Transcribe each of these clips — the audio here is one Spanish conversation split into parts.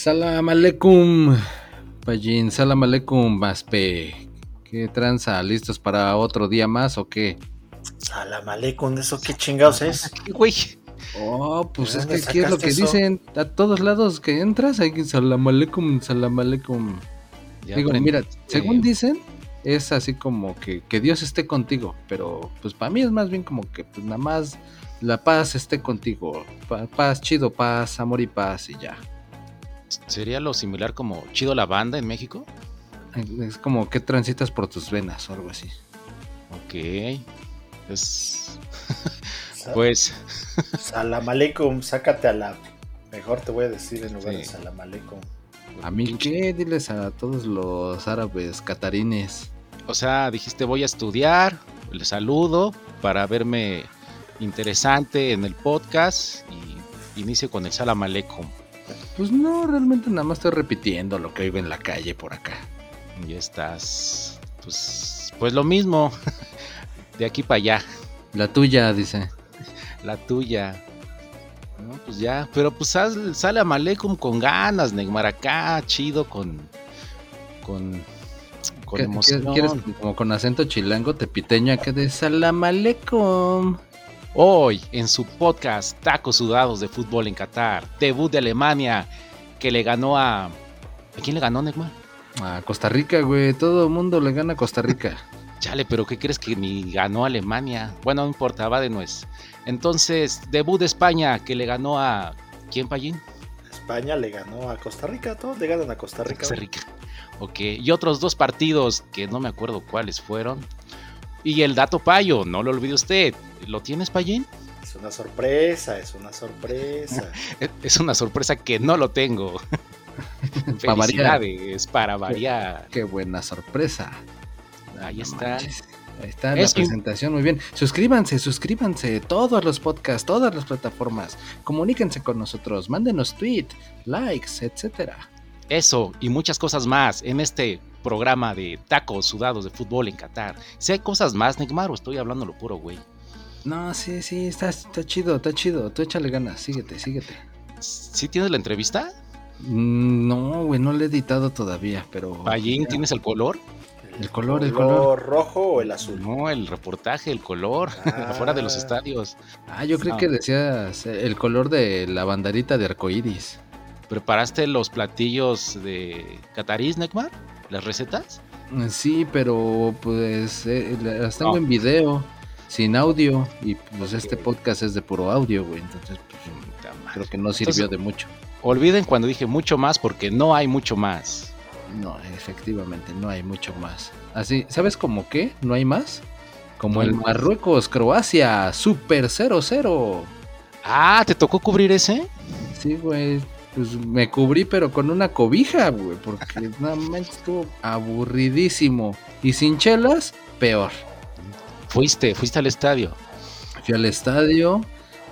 Salam aleikum, Pallín. Salam aleikum, Maspe. ¿Qué tranza? ¿Listos para otro día más o qué? Salam aleikum, ¿eso qué chingados es? Güey. Oh, pues es que aquí es lo que dicen a todos lados que entras, hay que salam aleikum, salam aleikum. Digo, mira, según dicen, es así como que, que Dios esté contigo, pero pues para mí es más bien como que pues nada más la paz esté contigo, paz, chido, paz, amor y paz y ya. ¿Sería lo similar como chido la banda en México? Es como que transitas por tus venas o algo así. Ok. Es... pues... Salam aleikum, sácate a la... Mejor te voy a decir en lugar de salam aleikum. ¿A mí qué? Diles a todos los árabes catarines. O sea, dijiste voy a estudiar, les saludo para verme interesante en el podcast y inicio con el salam aleikum. Pues no, realmente nada más estoy repitiendo lo que oigo en la calle por acá. Y estás, pues, pues lo mismo, de aquí para allá. La tuya, dice. La tuya. No, pues ya, pero pues sale a Malekum con ganas, Neymar acá, chido, con, con, con emoción. ¿Quieres como con acento chilango tepiteño acá de Salam? Hoy, en su podcast Tacos Sudados de Fútbol en Qatar, debut de Alemania, que le ganó a... ¿A quién le ganó, Neymar? A Costa Rica, güey. Todo el mundo le gana a Costa Rica. Chale, pero ¿qué crees que ni ganó Alemania? Bueno, no importa, va de nuez. Entonces, debut de España, que le ganó a. ¿Quién, Payín? España le ganó a Costa Rica, todos le ganan a Costa Rica. Costa Rica. Ok, y otros dos partidos que no me acuerdo cuáles fueron. Y el dato payo, no lo olvide usted. ¿Lo tienes, Payín? Es una sorpresa, es una sorpresa. es una sorpresa que no lo tengo. Felicidades para variar. Qué, buena sorpresa. Ahí está. Ahí está la presentación, muy bien. Suscríbanse, suscríbanse, todos los podcasts, todas las plataformas. Comuníquense con nosotros, mándenos tweet, likes, etcétera. Eso y muchas cosas más en este programa de tacos sudados de fútbol en Qatar. Si hay cosas más, Neymar, o estoy hablando lo puro, güey. No, sí, sí, está, está chido, está chido. Tú échale ganas, síguete, síguete. ¿Sí tienes la entrevista? Mm, no, güey, no lo he editado todavía, pero. ¿Allí tienes el color? El color, el color. rojo o el azul? No, el reportaje, el color, afuera de los ah. estadios. Ah, yo creo que decías el color de la banderita de arcoíris. ¿Preparaste los platillos de Catarís, Nekmar? ¿Las recetas? Sí, pero pues eh, las tengo en video, sin audio, y pues este podcast es de puro audio, güey, entonces pues, creo que no sirvió de mucho. Olviden cuando dije mucho más porque no hay mucho más. No, efectivamente, no hay mucho más. Así, ¿sabes cómo qué? ¿No hay más? Como el Marruecos-Croacia, Super 0-0. Ah, ¿te tocó cubrir ese? Sí, güey. Pues me cubrí, pero con una cobija, güey. Porque nada más estuvo aburridísimo. Y sin chelas, peor. Fuiste, fuiste al estadio. Fui al estadio.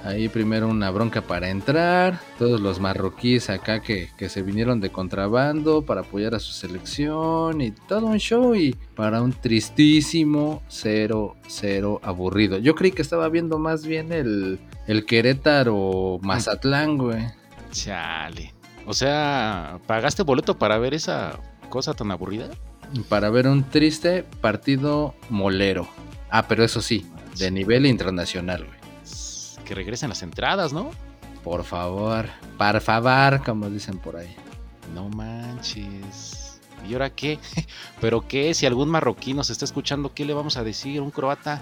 Ahí primero una bronca para entrar, todos los marroquíes acá que, se vinieron de contrabando para apoyar a su selección y todo un show y para un tristísimo 0-0 aburrido. Yo creí que estaba viendo más bien el, el Querétaro Mazatlán, güey. Chale. O sea, ¿pagaste boleto para ver esa cosa tan aburrida? Para ver un triste partido molero. Ah, pero eso sí, de nivel internacional, güey que regresen las entradas, ¿no? Por favor, por favor, como dicen por ahí. No manches. ¿Y ahora qué? ¿Pero qué? Si algún marroquí nos está escuchando, ¿qué le vamos a decir? ¿Un croata?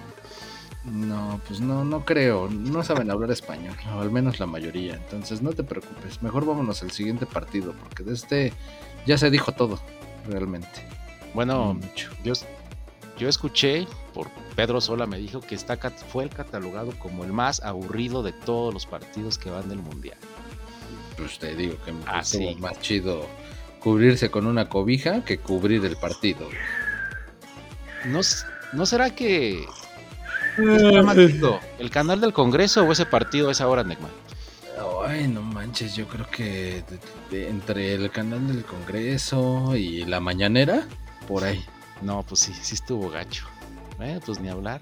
No, pues no, no creo. No saben hablar español, o al menos la mayoría. Entonces no te preocupes. Mejor vámonos al siguiente partido, porque de este ya se dijo todo, realmente. Bueno, yo, yo escuché por Pedro Sola me dijo que está, fue el catalogado como el más aburrido de todos los partidos que van del Mundial. Pues te digo que me ah, más chido cubrirse con una cobija que cubrir el partido. ¿No, ¿no será que... ¿El canal del Congreso o ese partido es ahora, Neymar? Ay, no manches, yo creo que entre el canal del Congreso y la mañanera, por ahí. No, pues sí, sí estuvo gacho. Eh, pues ni hablar.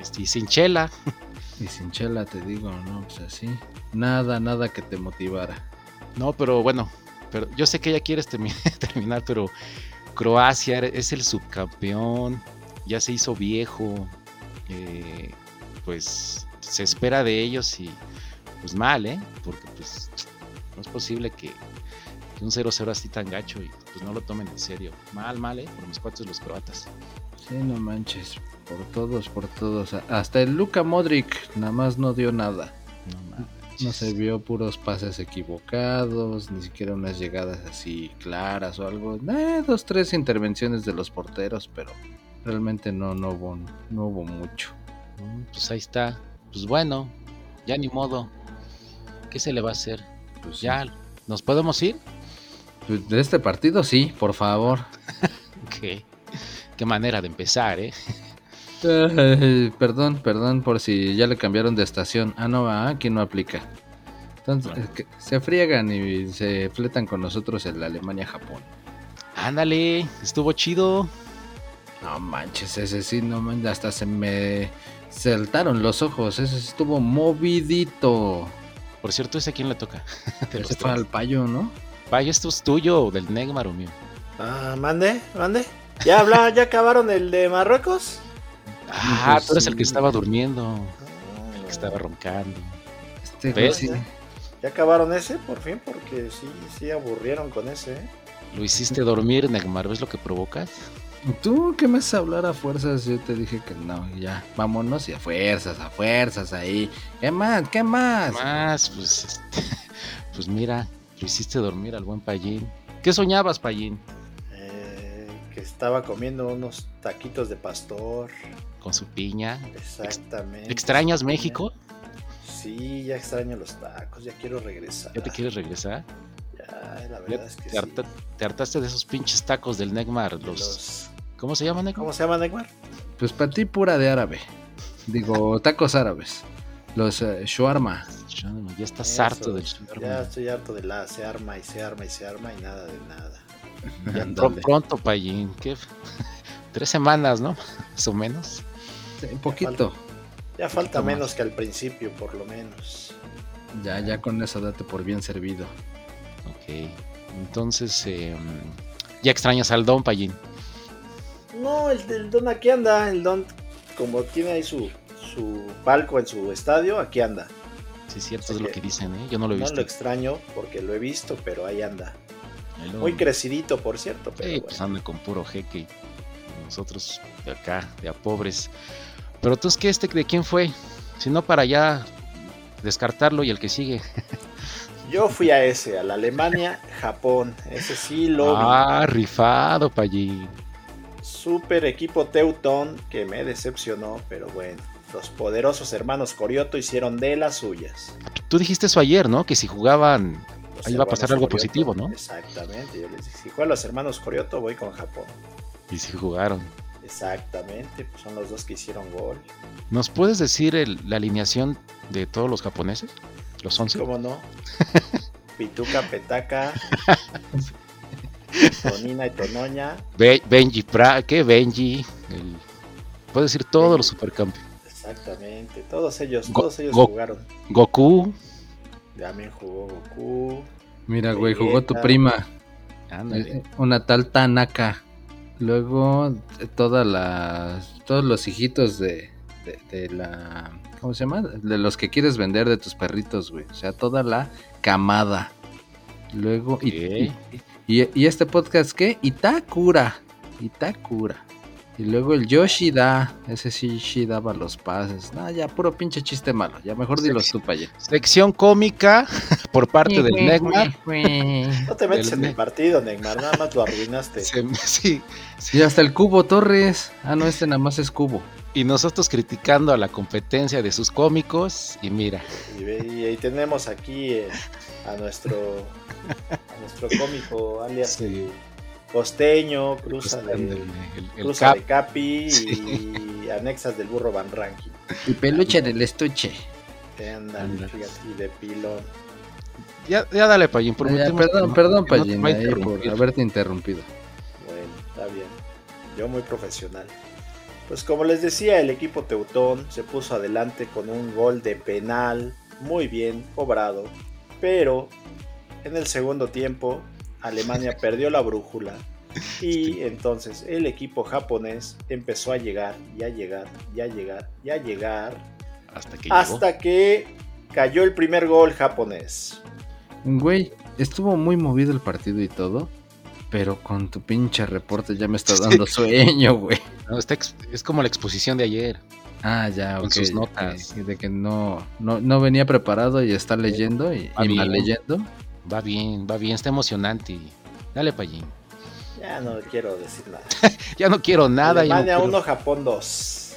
Este, y sin chela. Y sin chela te digo, no, pues así. Nada, nada que te motivara. No, pero bueno, pero yo sé que ya quieres terminar, pero Croacia es el subcampeón, ya se hizo viejo, eh, pues se espera de ellos y pues mal, ¿eh? Porque pues no es posible que, un 0-0 así tan gacho y pues no lo tomen en serio. Mal, mal, ¿eh? Por mis cuates los croatas. Sí, no manches. Por todos, por todos. Hasta el Luka Modric nada más no dio nada. No No se vio puros pases equivocados, ni siquiera unas llegadas así claras o algo. Eh, dos, tres intervenciones de los porteros, pero realmente no, no, hubo, no hubo mucho. Mm, pues ahí está. Pues bueno, ya ni modo. ¿Qué se le va a hacer? Pues ya, ¿nos podemos ir? Pues, de este partido sí, por favor. ¿Qué? Qué manera de empezar, ¿eh? perdón, perdón por si ya le cambiaron de estación. Ah, no, aquí no aplica. Entonces, se friegan y se fletan con nosotros en la Alemania-Japón. Ándale, estuvo chido. No manches, ese sí, no manches, hasta se me saltaron los ojos, ese estuvo movidito. Por cierto, ¿ese a quién le toca? Ese fue al payo, ¿no? Payo, esto es tuyo, del Negmar o mío. Ah, mande, mande. ¿Ya habla, ya acabaron el de Marruecos? Ah, pues tú eres el que estaba durmiendo. El que estaba roncando. Este ¿Ves? ¿Ya acabaron ese? Por fin, porque sí, sí aburrieron con ese. ¿eh? Lo hiciste dormir, Negmar, ¿ves lo que provocas? ¿Tú qué me vas a hablar a fuerzas? Yo te dije que no, ya, vámonos y a fuerzas, a fuerzas ahí. ¿Qué más? ¿Qué más? ¿Qué más? Pues, este, pues mira, lo hiciste dormir al buen Payín. ¿Qué soñabas, Payín? Eh, que estaba comiendo unos taquitos de pastor. Con su piña. Exactamente. ¿Extrañas México? Sí, ya extraño los tacos, ya quiero regresar. ¿Ya te quieres regresar? Ya, la verdad es que te, sí. te hartaste de esos pinches tacos del Negmar, los ¿Cómo se llama, ¿Cómo se llama, Neymar? Pues para ti pura de árabe. Digo, tacos árabes. Los uh, shawarma. Ya estás harto del shawarma. Ya estoy harto de la se arma y se arma y se arma y nada de nada. Ya pronto, Payín. ¿Qué? Tres semanas, ¿no? Más o menos. un poquito. Ya falta, menos que al principio, por lo menos. Ya, ya con eso date por bien servido. Ok. Entonces, eh, ya extrañas al Don Payín. No, el, Don aquí anda. El Don, como tiene ahí su, su palco en su estadio, aquí anda. Sí, cierto, es lo que dicen, ¿eh? Yo no lo he visto. No lo extraño porque lo he visto, pero ahí anda. Muy crecidito, por cierto. Pero sí, pues anda con puro jeque. Nosotros de acá, de a pobres. Pero tú es que este, ¿de quién fue? Si no, para ya descartarlo y el que sigue. Yo fui a ese, a la Alemania, Japón. Ese sí lo Ah, rifado para allí super equipo Teutón que me decepcionó, pero bueno. Los poderosos hermanos Corioto hicieron de las suyas. Tú dijiste eso ayer, ¿no? Que si jugaban ahí iba a pasar algo positivo, ¿no? Exactamente. Yo les dije, si juegan los hermanos Corioto, voy con Japón. Y si jugaron. Exactamente, pues son los dos que hicieron gol. ¿Nos puedes decir la alineación de todos los japoneses? ¿Los 11? ¿Cómo no? Pituca, Petaca, Tonina y Tonoña. Benji, pra, ¿qué? Benji. El, puedes decir todos los supercampeones. Exactamente, todos ellos, todos ellos jugaron. Goku. También jugó Goku. Mira, güey, jugó tu prima. Eh, una tal Tanaka. Luego, eh, todas las, todos los hijitos de, de, la. ¿Cómo se llama? De los que quieres vender de tus perritos, güey. O sea, toda la camada. Luego, y, y, este podcast, ¿qué? Itakura. Itakura. Y luego el Yoshida. Ese sí, sí daba los pases. No, ya, puro pinche chiste malo. Ya mejor dilo tú para allá. Sección cómica por parte del Neymar. No te metes en el partido, Neymar. Nada más lo arruinaste. sí, Y hasta el Cubo Torres. Ah, no, este nada más es Cubo. Y nosotros criticando a la competencia de sus cómicos. Y mira. Y, ahí tenemos aquí eh, a nuestro nuestro cómico alias costeño, cruza, de, de Capi y anexas del burro Van Ranking. Y peluche del estuche. y de pilón. Ya, ya dale, Payín. perdón, perdón, Payín, por haberte interrumpido. Bueno, está bien. Yo muy profesional. Pues como les decía, el equipo Teutón se puso adelante con un gol de penal muy bien cobrado, pero en el segundo tiempo Alemania perdió la brújula y entonces el equipo japonés empezó a llegar y a llegar y a llegar y a llegar hasta que, hasta que cayó el primer gol japonés. Güey, estuvo muy movido el partido y todo, pero con tu pinche reporte ya me está dando sueño, güey. es como la exposición de ayer. Ah, ya, con sus notas. de que no, no, venía preparado y está leyendo y, va leyendo. Va bien, va bien, está emocionante. Dale, Payín. Ya no quiero decir nada. ya no quiero nada. Alemania 1, Japón 2.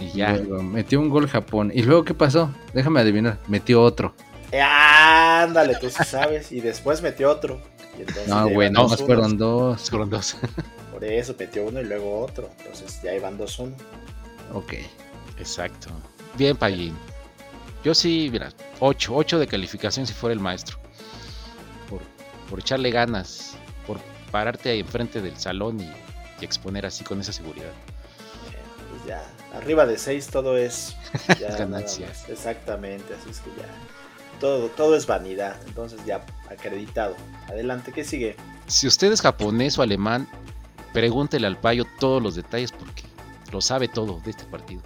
Y ya. metió un gol Japón. ¿Y luego qué pasó? Déjame adivinar. Metió otro. Ándale, tú sí sabes. Y después metió otro. no, güey, no, más fueron dos. Fueron dos. Por eso metió uno y luego otro. Entonces ya iban 2-1. Ok. Exacto. Bien, Payín. Yo sí, mira, 8, 8 de calificación si fuera el maestro. Por, por echarle ganas, por pararte ahí enfrente del salón y, exponer así con esa seguridad. pues ya, arriba de 6 todo es ganancia. Exactamente, así es que ya. Todo, todo es vanidad, entonces ya acreditado. Adelante, ¿qué sigue? Si usted es japonés o alemán, pregúntele al payo todos los detalles porque lo sabe todo de este partido.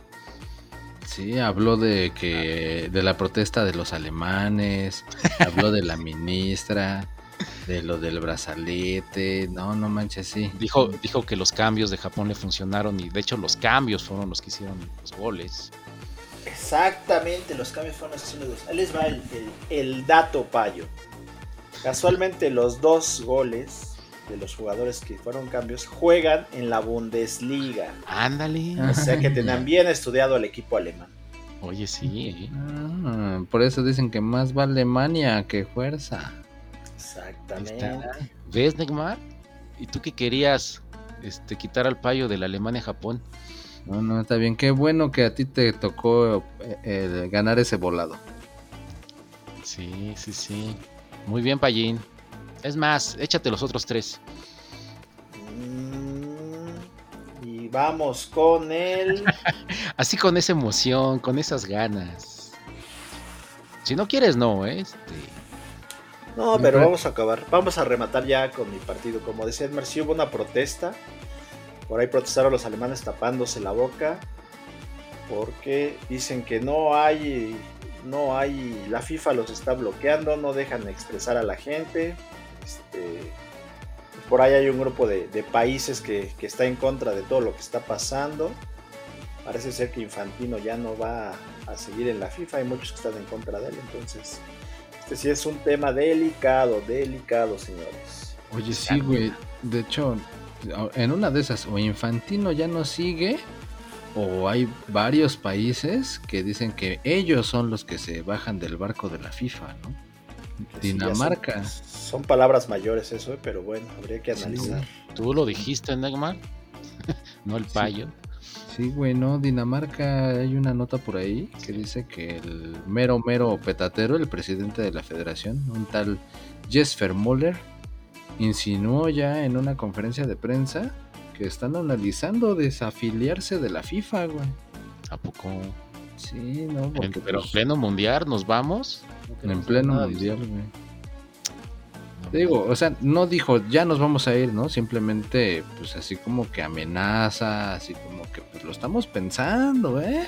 Sí, habló de que de la protesta de los alemanes, habló de la ministra, de lo del brazalete, no, no manches, sí. Dijo, dijo que los cambios de Japón le funcionaron y de hecho los cambios fueron los que hicieron los goles. Exactamente, los cambios fueron goles. Ahí les va el dato payo. Casualmente los dos goles de los jugadores que fueron cambios juegan en la Bundesliga. Ándale. O sea que tenían bien estudiado al equipo alemán. Oye, sí. Ah, por eso dicen que más va Alemania que fuerza. Exactamente. ¿Ves, Neymar? ¿Y tú qué querías este, quitar al payo de la Alemania-Japón? No, no, está bien. Qué bueno que a ti te tocó eh, ganar ese volado. Sí, sí, sí. Muy bien, Payín. Es más, échate los otros tres. Mm, y vamos con él. Así con esa emoción, con esas ganas. Si no quieres, no, ¿eh? este. No, pero vamos a acabar. Vamos a rematar ya con mi partido. Como decía Edmar, sí hubo una protesta. Por ahí protestaron los alemanes tapándose la boca. Porque dicen que no hay. No hay. La FIFA los está bloqueando. No dejan expresar a la gente. Este, por ahí hay un grupo de, países que, está en contra de todo lo que está pasando. Parece ser que Infantino ya no va a, seguir en la FIFA, hay muchos que están en contra de él, entonces este sí es un tema delicado, delicado, señores. Oye, sí, güey, de hecho, en una de esas, o Infantino ya no sigue, o hay varios países que dicen que ellos son los que se bajan del barco de la FIFA, ¿no? Dinamarca. son, palabras mayores eso, eh, pero bueno, habría que analizar. Tú lo dijiste, Neymar, no el payo. Sí, güey, no, Dinamarca, hay una nota por ahí que dice que el mero, mero petatero, el presidente de la federación, un tal Jesper Moller, insinuó ya en una conferencia de prensa que están analizando desafiliarse de la FIFA, güey. ¿A poco? Sí, no, porque, pero en pues pleno mundial nos vamos. En pleno mundial, güey. digo, o sea, no dijo ya nos vamos a ir, ¿no? Simplemente, pues así como que amenaza, así como que pues lo estamos pensando, ¿eh?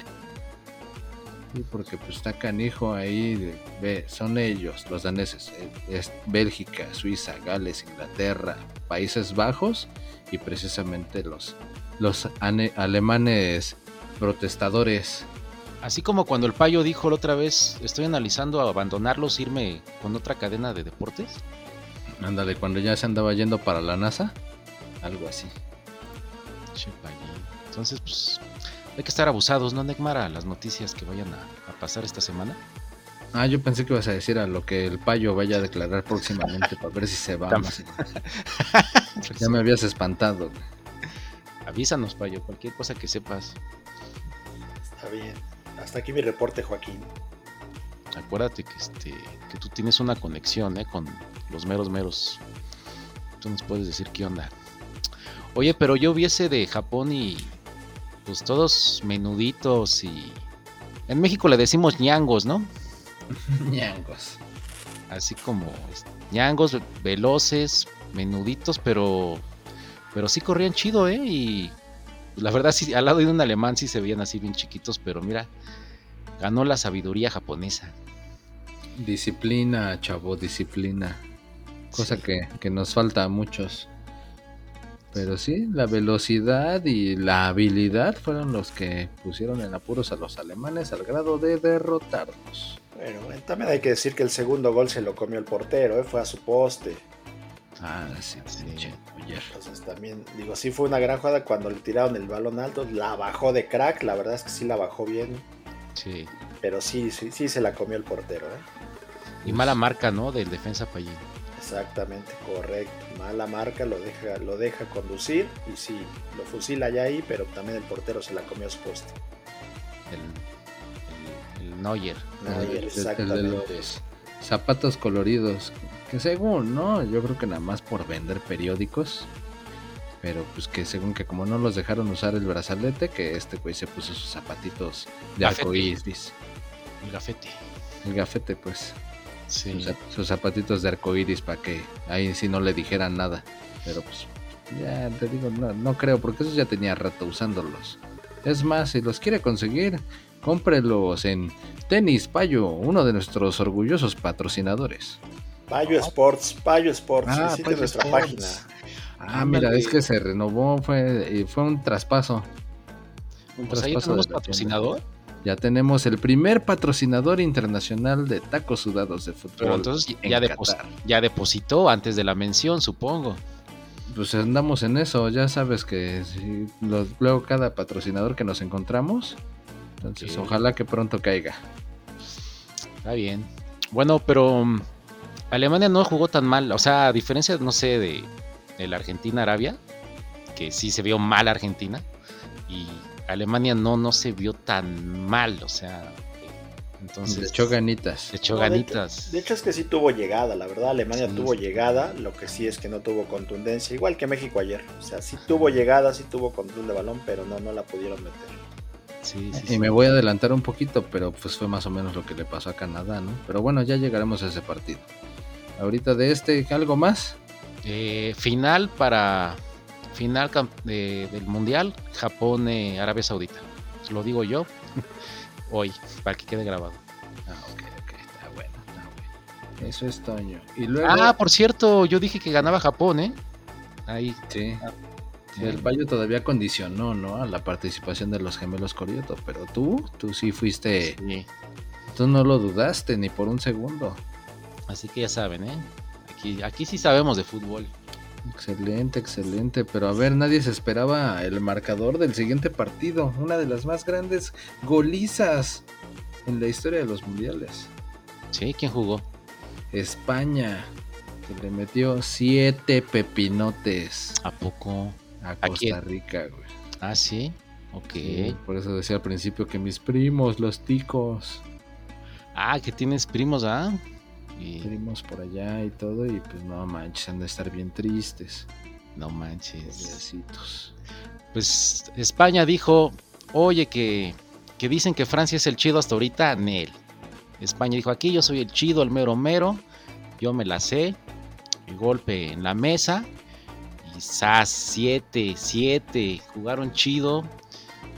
Sí, porque pues está canijo ahí, ve, son ellos, los daneses, eh, es Bélgica, Suiza, Gales, Inglaterra, Países Bajos y precisamente los, los alemanes protestadores Así como cuando el payo dijo la otra vez, estoy analizando abandonarlos, irme con otra cadena de deportes. Ándale, cuando ya se andaba yendo para la NASA, algo así. Entonces, pues, hay que estar abusados, ¿no, Neymar? A las noticias que vayan a, pasar esta semana. Ah, yo pensé que ibas a decir a lo que el payo vaya a declarar próximamente para ver si se va. ya me habías espantado. Avísanos, payo, cualquier cosa que sepas. Está bien. Hasta aquí mi reporte, Joaquín. Acuérdate que este que tú tienes una conexión ¿eh? con los meros meros. Tú nos puedes decir qué onda. Oye, pero yo viese de Japón y pues todos menuditos y en México le decimos ñangos, ¿no? ñangos. Así como ñangos veloces, menuditos, pero, pero sí corrían chido, ¿eh? Y la verdad, sí, al lado de un alemán sí se veían así bien chiquitos, pero mira, ganó la sabiduría japonesa. Disciplina, chavo, disciplina. Cosa que, que, nos falta a muchos. Pero sí, la velocidad y la habilidad fueron los que pusieron en apuros a los alemanes al grado de derrotarnos. Bueno, también hay que decir que el segundo gol se lo comió el portero, ¿eh? fue a su poste. Ah, sí, sí. Entonces también, digo, sí fue una gran jugada cuando le tiraron el balón alto, la bajó de crack, la verdad es que sí la bajó bien. Sí. Pero sí, sí, sí se la comió el portero, ¿eh? Y mala marca, ¿no? Del defensa Payín. Exactamente, correcto. Mala marca, lo deja, lo deja conducir y sí, lo fusila ya ahí, pero también el portero se la comió a su poste. El, el, Neuer. Neuer, exactamente. zapatos coloridos que según, ¿no? Yo creo que nada más por vender periódicos. Pero pues que según que como no los dejaron usar el brazalete, que este güey se puso sus zapatitos de arcoíris. El gafete. El gafete, pues. Sí. Sus, zapatitos de arcoíris para que ahí sí no le dijeran nada. Pero pues ya te digo, no, no creo, porque eso ya tenía rato usándolos. Es más, si los quiere conseguir, cómprelos en Tenis Payo, uno de nuestros orgullosos patrocinadores. Payo Sports, Payo Sports, ah, nuestra página. Ah, mira, es que se renovó, fue, fue un traspaso. Un pues traspaso tenemos patrocinador. Ya tenemos el primer patrocinador internacional de tacos sudados de fútbol. Pero entonces ya, ya depositó antes de la mención, supongo. Pues andamos en eso, ya sabes que luego cada patrocinador que nos encontramos, entonces ojalá que pronto caiga. Está bien. Bueno, pero Alemania no jugó tan mal, o sea, a diferencia, no sé, de, la Argentina-Arabia, que sí se vio mal Argentina, y Alemania no, no se vio tan mal, o sea, entonces... Le echó ganitas. Le echó ganitas. De, hecho es que sí tuvo llegada, la verdad, Alemania tuvo llegada, lo que sí es que no tuvo contundencia, igual que México ayer, o sea, sí tuvo llegada, sí tuvo control de balón, pero no, no la pudieron meter. Sí, sí, y me voy a adelantar un poquito, pero pues fue más o menos lo que le pasó a Canadá, ¿no? Pero bueno, ya llegaremos a ese partido ahorita de este, ¿algo más? Eh, final para final del mundial Japón-Arabia Saudita. Lo digo yo hoy, para que quede grabado. Ah, ok, ok, está bueno, está bueno. Eso es Toño. Y luego... Ah, por cierto, yo dije que ganaba Japón, ¿eh? Ahí. Sí. Ah, el Bayo todavía condicionó, ¿no? A la participación de los gemelos Corioto, pero tú, tú sí fuiste. Tú no lo dudaste ni por un segundo. Así que ya saben, ¿eh? Aquí, aquí sí sabemos de fútbol. Excelente, excelente. Pero a ver, nadie se esperaba el marcador del siguiente partido. Una de las más grandes golizas en la historia de los mundiales. Sí, ¿quién jugó? España, que le metió siete pepinotes. ¿A poco? A Costa Rica, güey. Ah, sí. Ok. por eso decía al principio que mis primos, los ticos. Ah, que tienes primos, ¿ah? Primos por allá y todo, y pues no manches, han de estar bien tristes. No manches. Pues España dijo, oye, que, que dicen que Francia es el chido hasta ahorita, Nel. España dijo, aquí yo soy el chido, el mero mero, yo me la sé. El golpe en la mesa. Y SAS 7, 7, jugaron chido.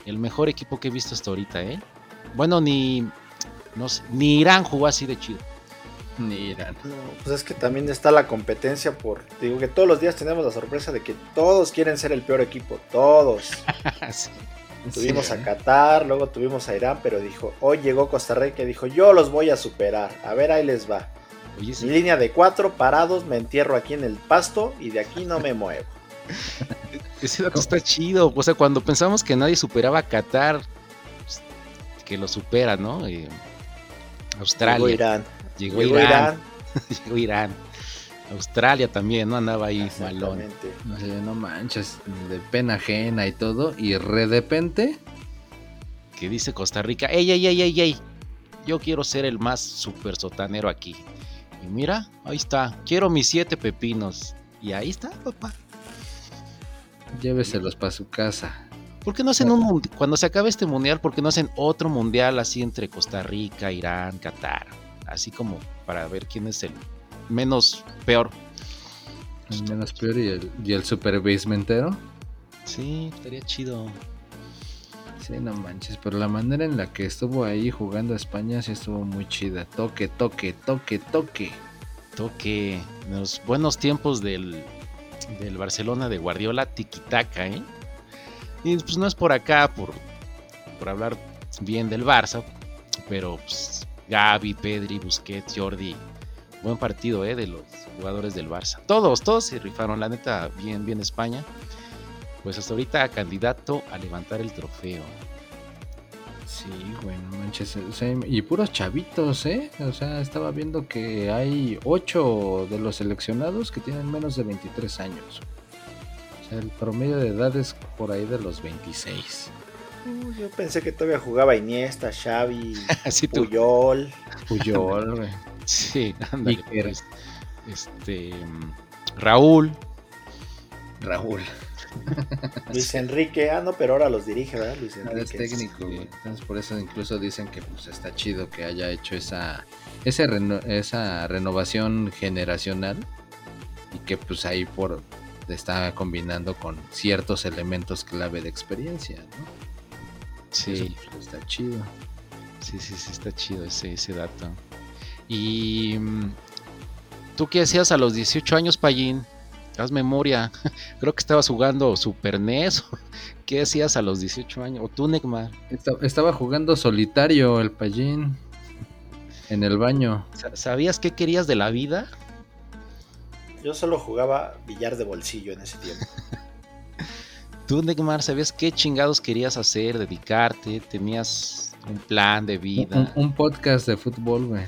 El mejor equipo que he visto hasta ahorita, ¿eh? Bueno, ni, no ni Irán jugó así de chido. Ni pues es que también está la competencia por. Digo que todos los días tenemos la sorpresa de que todos quieren ser el peor equipo. Todos. Tuvimos a ¿eh? Qatar, luego tuvimos a Irán, pero dijo, hoy llegó Costa Rica y dijo, yo los voy a superar. A ver, ahí les va. Mi línea de cuatro parados, me entierro aquí en el pasto y de aquí no me muevo. Ese dato está chido. O sea, cuando pensamos que nadie superaba a Qatar, pues, que lo supera, ¿no? Eh, Australia. Irán. Llegó, Irán. Llegó Irán. Australia también, ¿no? Andaba ahí malón. No, sé, no manches, de pena ajena y todo. Y de repente. Que dice Costa Rica, ey, ey, ey, ey, ey. Yo quiero ser el más super sotanero aquí. Y mira, ahí está. Quiero mis siete pepinos. Y ahí está, papá. Lléveselos para su casa. ¿Por qué no hacen un cuando se acabe este mundial, por qué no hacen otro mundial así entre Costa Rica, Irán, Qatar? Así como para ver quién es el menos peor. El menos peor y el, y el super basementero. Sí, estaría chido. Sí, no manches, pero la manera en la que estuvo ahí jugando a España sí estuvo muy chida. Toque, toque, toque, toque. Toque. Los buenos tiempos del, del Barcelona de Guardiola, tiquitaca, ¿eh? Y pues no es por acá, por, por hablar bien del Barça, pero pues, Gaby, Pedri, Busquets, Jordi, buen partido, ¿eh? De los jugadores del Barça. Todos, todos se rifaron, la neta, bien, bien España. Pues hasta ahorita candidato a levantar el trofeo. Sí, bueno, manches. y puros chavitos, ¿eh? O sea, estaba viendo que hay 8 de los seleccionados que tienen menos de 23 años. O sea, el promedio de edad es por ahí de los 26. Uh, yo pensé que todavía jugaba Iniesta, Xavi, Puyol. Puyol, güey. Sí, ándale, pues, este, Raúl. Raúl. Luis Enrique, ah, no, pero ahora los dirige, ¿verdad? Luis Enrique. Es técnico, Entonces, por eso incluso dicen que pues está chido que haya hecho esa, esa, esa renovación generacional y que pues ahí por está combinando con ciertos elementos clave de experiencia, ¿no? Sí. Pues, está chido. Sí, sí, sí, está chido ese, ese dato. Y mm, tú qué hacías a los 18 años, Payín? haz memoria. Creo que estabas jugando Super NES. ¿Qué hacías a los 18 años? ¿O tú, Neymar? Estaba jugando solitario el payín. En el baño. ¿Sabías qué querías de la vida? Yo solo jugaba billar de bolsillo en ese tiempo. Tú, Neymar, ¿sabías qué chingados querías hacer, dedicarte? ¿Tenías un plan de vida? Un, un podcast de fútbol, güey.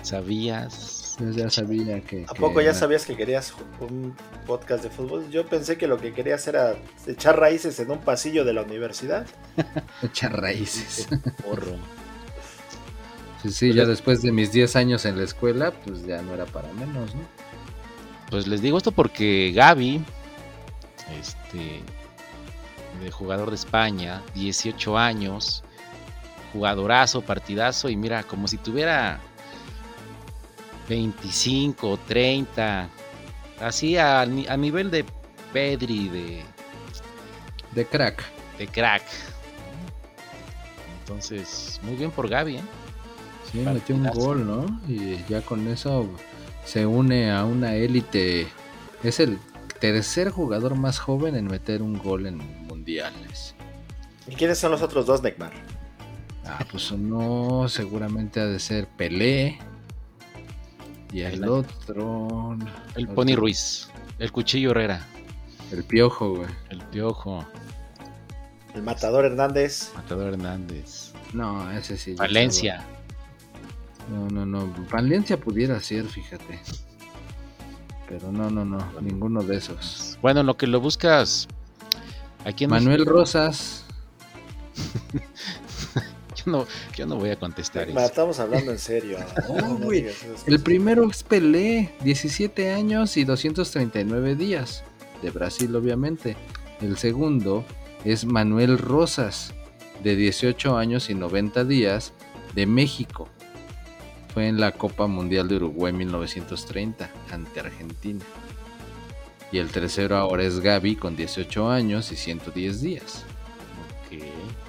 ¿Sabías? Yo ya sabía que. ¿A poco ya sabías que querías un podcast de fútbol? Yo pensé que lo que querías era echar raíces en un pasillo de la universidad. echar raíces. Porro. Sí, sí, ya después de mis 10 años en la escuela, pues ya no era para menos, ¿no? Pues les digo esto porque Gaby, este, de jugador de España, 18 años, jugadorazo, partidazo, y mira, como si tuviera 25, 30, así a, nivel de Pedri, de... De crack. De crack. Entonces, muy bien por Gaby, ¿eh? Sí, metió un gol, ¿no? Y ya con eso se une a una élite. Es el tercer jugador más joven en meter un gol en mundiales. ¿Y quiénes son los otros dos, Neymar? Ah, pues uno seguramente ha de ser Pelé, y el otro. El Pony Ruiz. El Cuchillo Herrera. El Piojo, güey. El Piojo. El Matador Hernández. Matador Hernández. No, ese sí. Valencia. No, no, no. Valencia pudiera ser, fíjate. Pero no, no, no. Ninguno de esos. Bueno, lo que lo buscas. Aquí Manuel Rosas. no, yo no voy a contestar eso. Estamos hablando en serio. el primero es Pelé, 17 años y 239 días, de Brasil obviamente. El segundo es Manuel Rosas, de 18 años y 90 días, de México. Fue en la Copa Mundial de Uruguay 1930 ante Argentina. Y el tercero ahora es Gaby con 18 años y 110 días.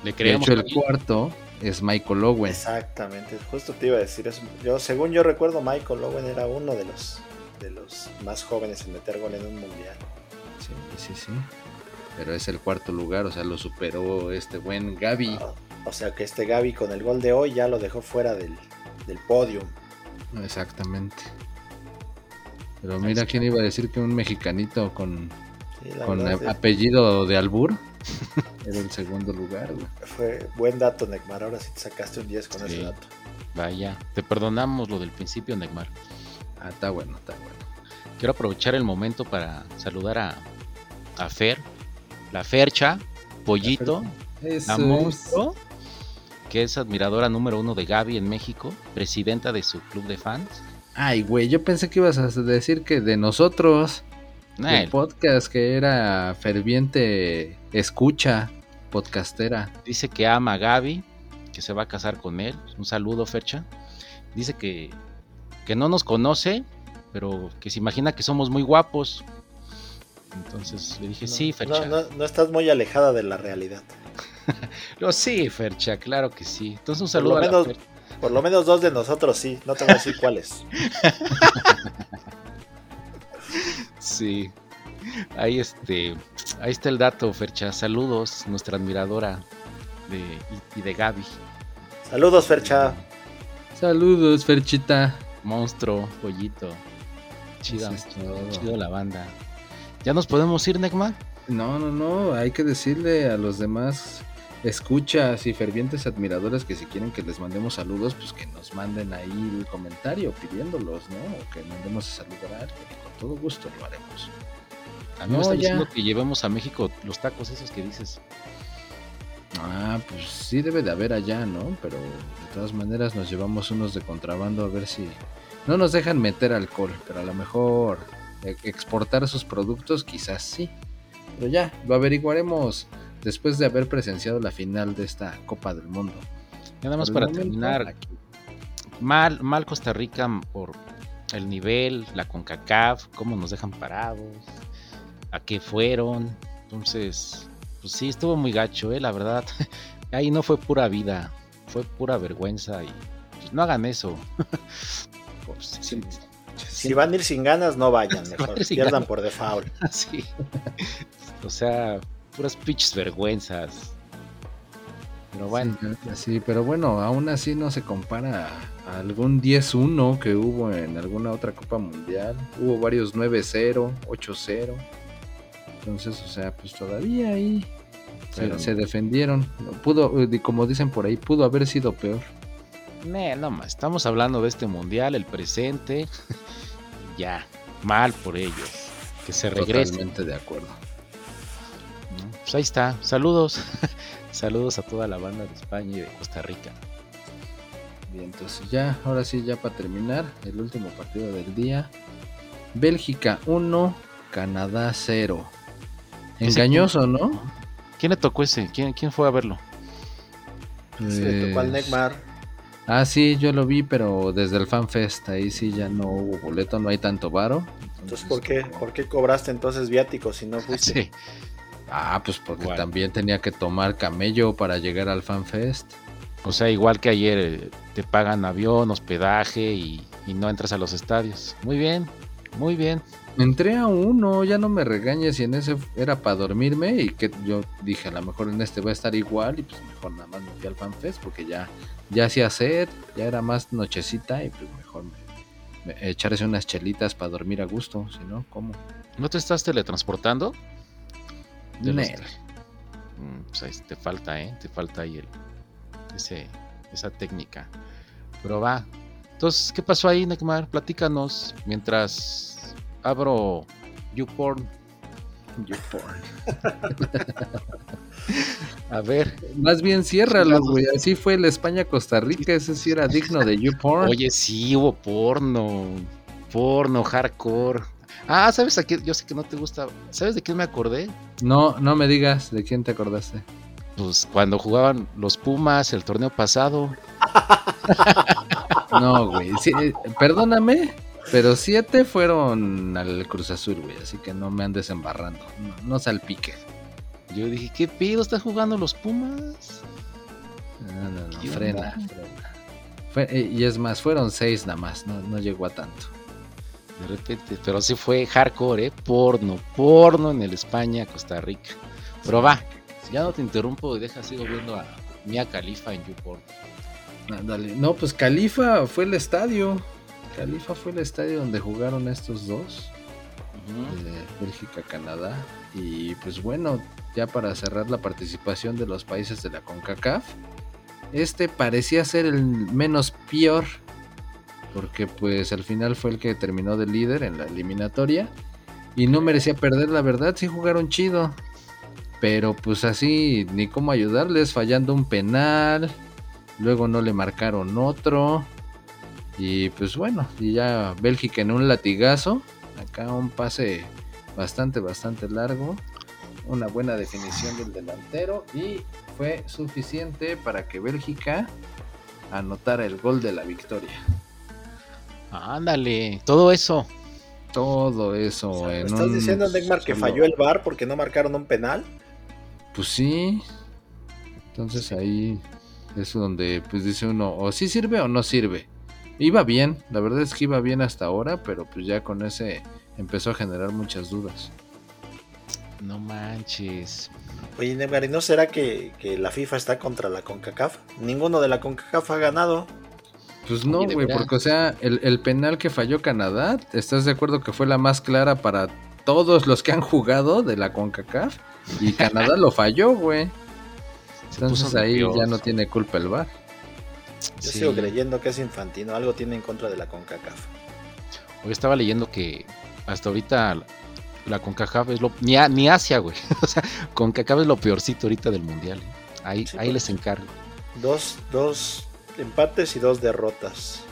Le creemos de hecho, el cuarto es Michael Owen. Exactamente, justo te iba a decir eso. Yo, según yo recuerdo, Michael Owen era uno de los, de los más jóvenes en meter gol en un mundial. Sí, sí, sí. Pero es el cuarto lugar, o sea, lo superó este buen Gaby. Ah, o sea que este Gaby con el gol de hoy ya lo dejó fuera del, del podio. Exactamente. Pero mira, ¿quién iba a decir que un mexicanito con, con apellido de Albur Era el segundo lugar, Fue buen dato, Neymar. Ahora sí te sacaste un 10 con ese dato. Vaya, te perdonamos lo del principio, Neymar. Ah, está bueno, está bueno. Quiero aprovechar el momento para saludar a, a Fer, la Fercha, Pollito, la monstruo, que es admiradora número uno de Gaby en México, presidenta de su club de fans. Ay, güey, yo pensé que ibas a decir que de nosotros. El podcast que era ferviente escucha podcastera. Dice que ama a Gaby, que se va a casar con él. Un saludo, Fercha. Dice que, que no nos conoce, pero que se imagina que somos muy guapos. Entonces le dije, sí, Fercha. No, no, estás muy alejada de la realidad. No, sí, Fercha, claro que sí. Entonces un saludo por lo menos, Por lo menos dos de nosotros sí, no te voy a decir cuáles. sí. Ahí este, ahí está el dato, Fercha. Saludos, nuestra admiradora de, y, de Gaby. Saludos, Fercha. Saludos, Ferchita. Monstruo, pollito. Chido, chido la banda. ¿Ya nos podemos ir, Necma? No, no, no. Hay que decirle a los demás escuchas y fervientes admiradores que si quieren que les mandemos saludos, pues que nos manden ahí el comentario pidiéndolos, ¿no? O que mandemos a saludar. Con todo gusto lo haremos. A mí me está diciendo que llevemos a México los tacos esos que dices. Ah, pues sí debe de haber allá, ¿no? Pero de todas maneras nos llevamos unos de contrabando a ver si... No nos dejan meter alcohol, pero a lo mejor e-, exportar sus productos, quizás sí. Pero ya, lo averiguaremos después de haber presenciado la final de esta Copa del Mundo. nada más para terminar, mal, mal Costa Rica por el nivel, la CONCACAF, cómo nos dejan parados, a qué fueron. Entonces, pues sí, estuvo muy gacho, ¿eh? la verdad. Ahí no fue pura vida, fue pura vergüenza y pues, no hagan eso. pues, si van a ir sin ganas, no vayan, mejor. Pierdan por default. sí. O sea, puras pitches vergüenzas. Pero bueno. Sí, pero bueno, aún así no se compara a algún 10-1 que hubo en alguna otra Copa Mundial. Hubo varios 9-0, 8-0. Entonces, o sea, pues todavía ahí se, defendieron. Pudo, como dicen por ahí, pudo haber sido peor. No, más, estamos hablando de este mundial, el presente ya, mal por ellos. Que se regresen. Totalmente de acuerdo. Pues ahí está. Saludos. Saludos a toda la banda de España y de Costa Rica. Bien, entonces ya, ahora sí, ya para terminar, el último partido del día. Bélgica 1, Canadá 0. Engañoso, ¿no? ¿Quién le tocó ese? ¿Quién, quién fue a verlo? Se le tocó al pues, Neymar. Ah, sí, yo lo vi, pero desde el FanFest, ahí sí ya no hubo boleto, no hay tanto varo. Entonces, ¿por qué, ¿por qué cobraste entonces viáticos si no fuiste? Sí. Ah, pues porque también tenía que tomar camello para llegar al FanFest. O sea, igual que ayer, eh, te pagan avión, hospedaje y, y no entras a los estadios. Muy bien, muy bien. Entré a uno, ya no me regañes si en ese era para dormirme y que yo dije a lo mejor en este va a estar igual y pues mejor nada más me fui al FanFest porque ya ya hacía sed, ya era más nochecita y pues mejor echarse unas chelitas para dormir a gusto, si no, ¿cómo? ¿No te estás teletransportando? De mm, pues te falta, ¿eh? Te falta ahí el, ese, esa técnica. Pero va. Entonces, ¿qué pasó ahí, Neymar? Platícanos mientras abro YouPorn. YouPorn. A ver. Más bien ciérralo, güey. Así fue el España-Costa Rica. Ese sí era digno de YouPorn. Oye, sí, hubo porno. Porno, hardcore. Ah, ¿sabes a qué? Yo sé que no te gusta. ¿Sabes de quién me acordé? No, no me digas de quién te acordaste. Pues cuando jugaban los Pumas el torneo pasado. no, güey. Perdóname, pero siete fueron al Cruz Azul, güey. Así que no me andes embarrando. No, no salpique. Yo dije, ¿qué pido? ¿Estás jugando los Pumas? No, no, no, frena, frena. Eh, y es más, fueron seis nada más, no, no llegó a tanto. De repente, pero sí fue hardcore, ¿eh? Porno, porno en el España, Costa Rica. Pero va, ya no te interrumpo, deja, sigo viendo a Mia Califa en YouPorn. Dale. No, pues Califa fue el estadio. Califa fue el estadio donde jugaron estos dos. De Bélgica, Canadá. Y pues bueno, ya para cerrar la participación de los países de la CONCACAF. Este parecía ser el menos peor, porque pues al final fue el que terminó de líder en la eliminatoria y no merecía perder, la verdad, sí jugaron chido. Pero pues así, ni cómo ayudarles, fallando un penal, luego no le marcaron otro. Y pues bueno, y ya Bélgica en un latigazo, acá un pase bastante, bastante largo una buena definición del delantero y fue suficiente para que Bélgica anotara el gol de la victoria. Ándale, todo eso, Todo eso en ¿Estás diciendo, Neymar, que falló el bar porque no marcaron un penal? Pues sí. Entonces ahí es donde pues dice uno, o sí sirve o no sirve. Iba bien, la verdad es que iba bien hasta ahora, pero pues ya con ese empezó a generar muchas dudas. No manches. Oye, Neymar, ¿y no será que, la FIFA está contra la CONCACAF? Ninguno de la CONCACAF ha ganado. Pues no, güey, porque o sea, el, el, penal que falló Canadá, ¿estás de acuerdo que fue la más clara para todos los que han jugado de la CONCACAF? Y Canadá lo falló, güey. Entonces ahí ya no tiene culpa el VAR. Yo sigo creyendo que es infantino, algo tiene en contra de la CONCACAF. Hoy estaba leyendo que hasta ahorita la CONCACAF es lo. Ni, ni Asia, güey. o sea, CONCACAF es lo peorcito ahorita del mundial. ¿eh? Ahí, ahí les encargo. Dos, dos empates y dos derrotas.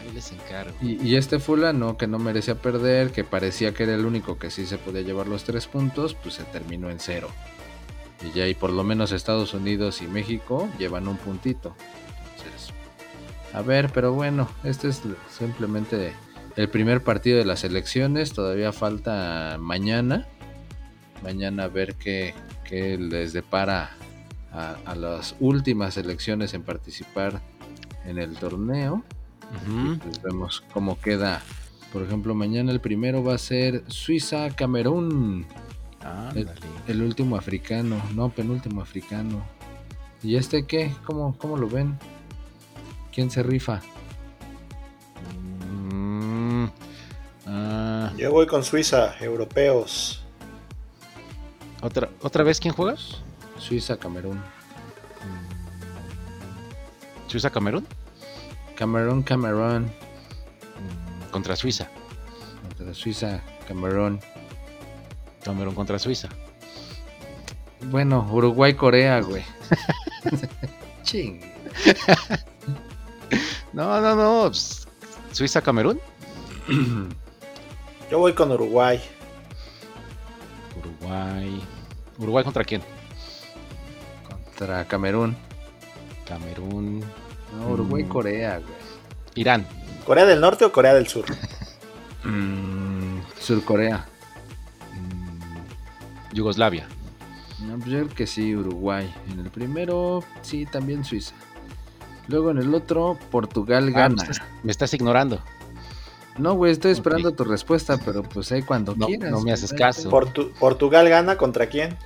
Ahí les encargo. Y, y este fulano que no merecía perder, que parecía que era el único que sí se podía llevar los tres puntos, pues se terminó en cero. Y ya y por lo menos Estados Unidos y México llevan un puntito. Entonces, a ver, pero bueno, este es simplemente el primer partido de las elecciones. Todavía falta mañana. Mañana a ver qué, qué les depara a, las últimas elecciones en participar en el torneo. pues vemos cómo queda. Por ejemplo, mañana el primero va a ser Suiza-Camerún el, último africano, no, penúltimo africano. ¿Y este qué? ¿Cómo, cómo lo ven? ¿Quién se rifa? Mm, ah. Yo voy con Suiza, europeos. ¿Otra, ¿Otra vez quién juega? Suiza, Camerún. ¿Suiza, Camerún? Camerún, Camerún. Mm, contra Suiza. Contra Suiza, Camerún. Camerún contra Suiza. Bueno, Uruguay-Corea, güey. Ching. no, no, no. Suiza-Camerún. Yo voy con Uruguay. Uruguay. ¿Uruguay contra quién? Contra Camerún. Camerún. No, Uruguay-Corea, güey. Irán. ¿Corea del Norte o Corea del Sur? Mm, Sur-Corea. Yugoslavia. No, pues yo creo que sí, Uruguay. En el primero, sí, también Suiza. Luego en el otro, Portugal ah, gana. me, estás, ignorando. No, güey, estoy esperando tu respuesta, pero pues ahí cuando quieras. No me haces caso. ¿Portugal gana contra quién?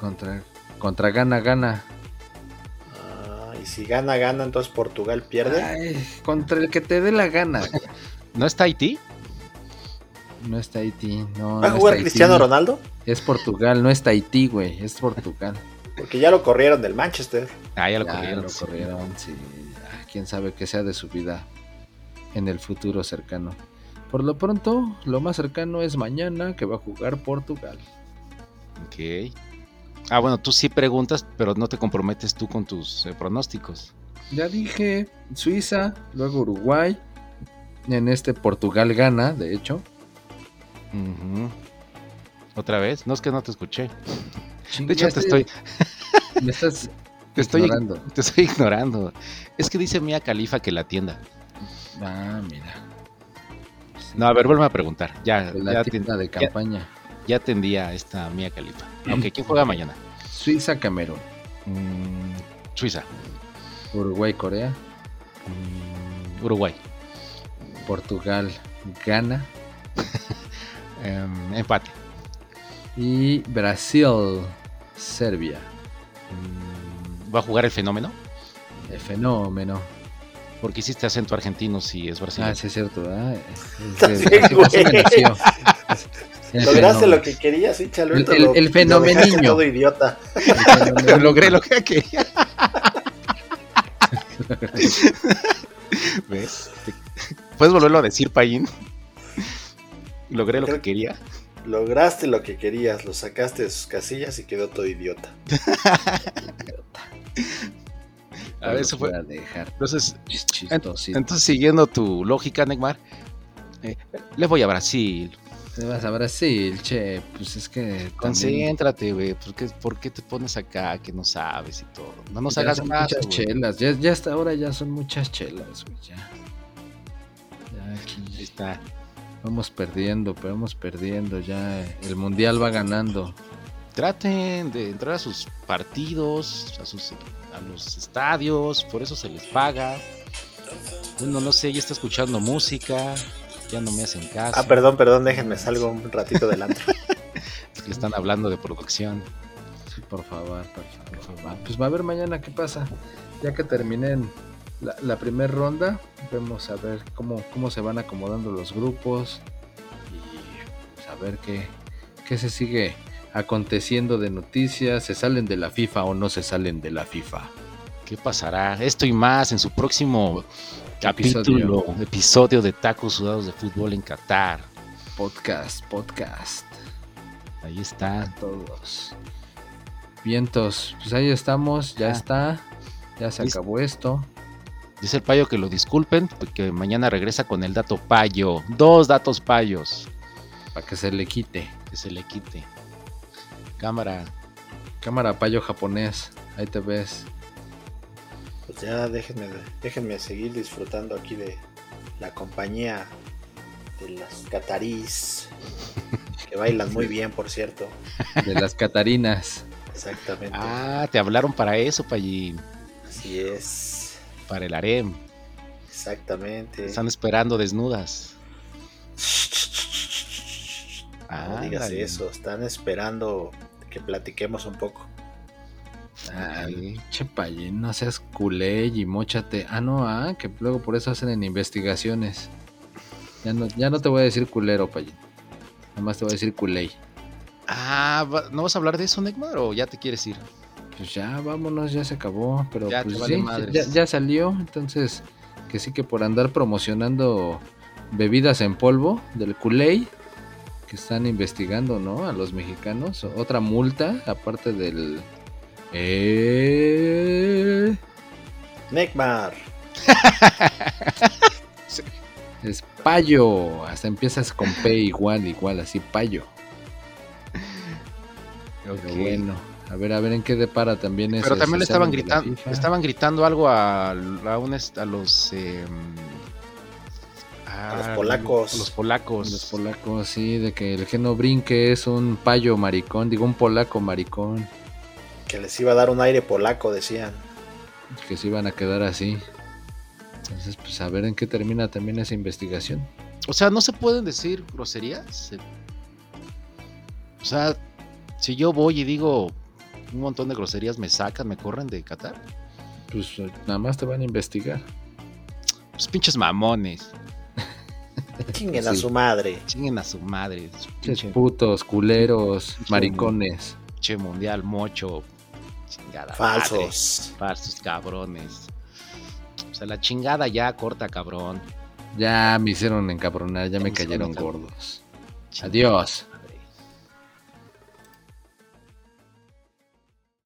Contra, contra gana, gana. Ah, y si gana, gana, entonces Portugal pierde. contra el que te dé la gana. ¿No está Haití? No está Haití, no. ¿Va a jugar Cristiano Ronaldo? Es Portugal, no es Tahití, güey, es Portugal. Porque ya lo corrieron del Manchester. Ah, ya lo corrieron. Lo corrieron, sí. Ah, quién sabe qué sea de su vida en el futuro cercano. Por lo pronto, lo más cercano es mañana que va a jugar Portugal. Ok. Ah, bueno, tú sí preguntas, pero no te comprometes tú con tus eh, pronósticos. Ya dije Suiza, luego Uruguay. En este Portugal gana, de hecho. ¿Otra vez? No es que no te escuché. de hecho, te estoy. Me estás. Te estoy, ignorando. te estoy ignorando. Es que dice Mía Califa que la tienda. Ah, mira. No, a ver, vuelve a preguntar. Ya, la tienda de campaña. Ya, atendía esta Mía Califa. Aunque, ¿quién juega mañana? Suiza, Camerún. Mm, Suiza. Uruguay, Corea. Mm, Uruguay. Portugal, Ghana. Em, empate. Y Brasil, Serbia. ¿Va a jugar el fenómeno? El fenómeno. Porque hiciste acento argentino si es Brasil. Ah, sí, es cierto. ¿verdad? Lograste lo que querías, échalo. El, el, el fenomeniño. Todo idiota. Logré lo que quería. ¿Ves? ¿Puedes volverlo a decir, Payín? Logré lo que quería. Lograste lo que querías, lo sacaste de sus casillas y quedó todo idiota. a ver, eso fue. dejar. Entonces, entonces, siguiendo tu lógica, Neymar, eh, le voy a Brasil. Te vas a Brasil, che, pues es que. Concéntrate, güey. ¿Por qué, te pones acá que no sabes y todo? No nos hagas más. Muchas chelas, ya, ya, hasta ahora ya son muchas chelas, güey, ya. Ya aquí. está. Vamos perdiendo, pero vamos perdiendo. Ya el mundial va ganando. Traten de entrar a sus partidos, a, sus, a los estadios, por eso se les paga. Uno no sé, ya está escuchando música, ya no me hacen caso. Ah, perdón, perdón, déjenme salgo un ratito delante. es que están hablando de producción. por favor, por favor. Pues va a ver mañana qué pasa. Ya que terminen la, primera ronda, vemos a ver cómo, cómo se van acomodando los grupos y pues, a ver qué, qué se sigue aconteciendo de noticias, se salen de la FIFA o no se salen de la FIFA. ¿Qué pasará? Esto y más en su próximo capítulo, episodio, de Tacos Sudados de Fútbol en Qatar. Podcast, podcast. Ahí está. todos. Vientos, pues ahí estamos, ya está. Ya se acabó esto. Dice el payo que lo disculpen, porque mañana regresa con el dato payo. Dos datos payos. Para que se le quite. Que se le quite. Cámara. Cámara payo japonés. Ahí te ves. Pues ya déjenme, déjenme seguir disfrutando aquí de la compañía de las catarís. que bailan muy bien, por cierto. De las catarinas. Exactamente. Ah, te hablaron para eso, Payín. Así es para el harem. Exactamente. Están esperando desnudas. no digas eso, están esperando que platiquemos un poco. Ay, che no seas culé y mochate. Ah, no, ah, que luego por eso hacen en investigaciones. Ya no, ya no te voy a decir culero, Payín. Nada más te voy a decir culé. Ah, ¿no vas a hablar de eso, Neymar, o ya te quieres ir? pues ya vámonos, ya se acabó, pero ya, pues ya, salió, entonces que sí que por andar promocionando bebidas en polvo del Kulei, que están investigando, ¿no? A los mexicanos, otra multa aparte del eh... Neckmar. es payo, hasta empiezas con P igual, igual, así payo. bueno. A ver, a ver en qué depara también eso. Pero también le estaban gritando, estaban gritando algo a, a, los em, a los polacos. A los polacos. Los polacos, sí, de que el geno brinque es un payo maricón, digo un polaco maricón. Que les iba a dar un aire polaco, decían. Que se iban a quedar así. Entonces, pues a ver en qué termina también esa investigación. O sea, no se pueden decir groserías. O sea, si yo voy y digo un montón de groserías me sacan, me corren de Qatar. Pues nada más te van a investigar. Pues pinches mamones. Chinguen a su madre. Chinguen a su madre. Pinches putos, culeros, maricones. Che mundial, mocho. Chingada. Falsos. Falsos cabrones. O sea, la chingada ya corta, cabrón. Ya me hicieron encabronar, ya, me cayeron gordos. Adiós.